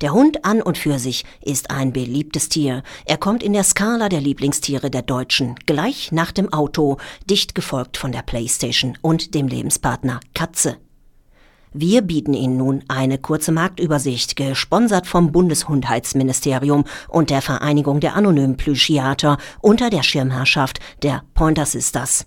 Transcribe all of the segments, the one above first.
Der Hund an und für sich ist ein beliebtes Tier. Er kommt in der Skala der Lieblingstiere der Deutschen, gleich nach dem Auto, dicht gefolgt von der Playstation und dem Lebenspartner Katze. Wir bieten Ihnen nun eine kurze Marktübersicht, gesponsert vom Bundeshundheitsministerium und der Vereinigung der anonymen Plüschiater unter der Schirmherrschaft der Pointer Sisters.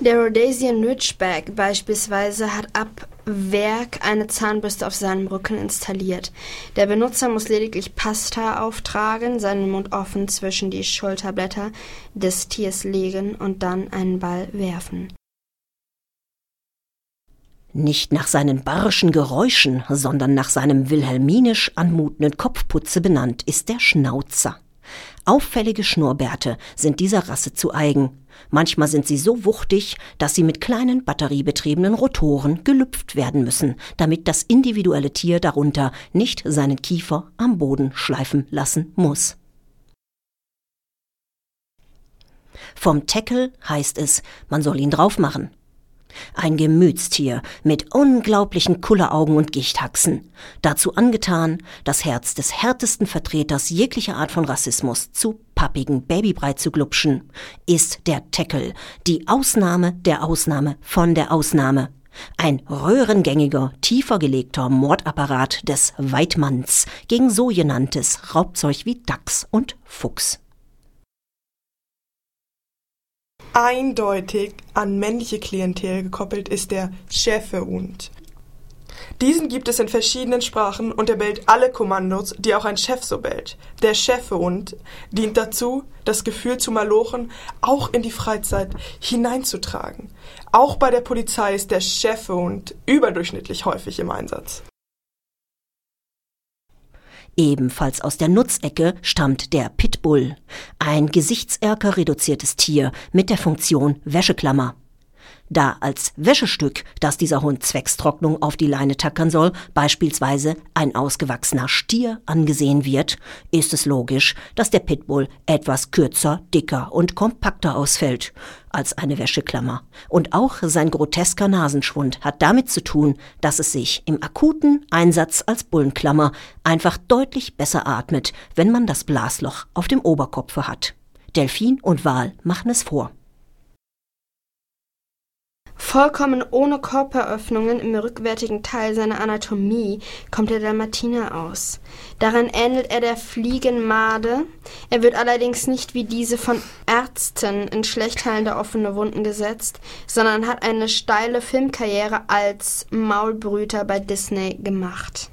Der Rhodesian Ridgeback beispielsweise hat ab Werk eine Zahnbürste auf seinem Rücken installiert. Der Benutzer muss lediglich Pasta auftragen, seinen Mund offen zwischen die Schulterblätter des Tiers legen und dann einen Ball werfen. Nicht nach seinen barschen Geräuschen, sondern nach seinem wilhelminisch anmutenden Kopfputze benannt ist der Schnauzer. Auffällige Schnurrbärte sind dieser Rasse zu eigen. Manchmal sind sie so wuchtig, dass sie mit kleinen batteriebetriebenen Rotoren gelüpft werden müssen, damit das individuelle Tier darunter nicht seinen Kiefer am Boden schleifen lassen muss. Vom Tackle heißt es, man soll ihn draufmachen. Ein Gemütstier mit unglaublichen Kulleraugen und Gichthaxen, dazu angetan, das Herz des härtesten Vertreters jeglicher Art von Rassismus zu pappigen Babybrei zu glupschen, ist der Tackle, die Ausnahme der Ausnahme von der Ausnahme. Ein röhrengängiger, tiefer gelegter Mordapparat des Weidmanns gegen so genanntes Raubzeug wie Dachs und Fuchs. Eindeutig an männliche Klientel gekoppelt ist der Schäferhund. Diesen gibt es in verschiedenen Sprachen und er bellt alle Kommandos, die auch ein Chef so bellt. Der Schäferhund dient dazu, das Gefühl zu malochen auch in die Freizeit hineinzutragen. Auch bei der Polizei ist der Schäferhund überdurchschnittlich häufig im Einsatz. Ebenfalls aus der Nutzecke stammt der Pitbull, ein Gesichtserker reduziertes Tier mit der Funktion Wäscheklammer. Da als Wäschestück, das dieser Hund zwecks Trocknung auf die Leine tackern soll, beispielsweise ein ausgewachsener Stier angesehen wird, ist es logisch, dass der Pitbull etwas kürzer, dicker und kompakter ausfällt als eine Wäscheklammer. Und auch sein grotesker Nasenschwund hat damit zu tun, dass es sich im akuten Einsatz als Bullenklammer einfach deutlich besser atmet, wenn man das Blasloch auf dem Oberkopfe hat. Delfin und Wal machen es vor. Vollkommen ohne Körperöffnungen im rückwärtigen Teil seiner Anatomie kommt der Dalmatiner aus. Daran ähnelt er der Fliegenmade. Er wird allerdings nicht wie diese von Ärzten in schlecht heilende offene Wunden gesetzt, sondern hat eine steile Filmkarriere als Maulbrüter bei Disney gemacht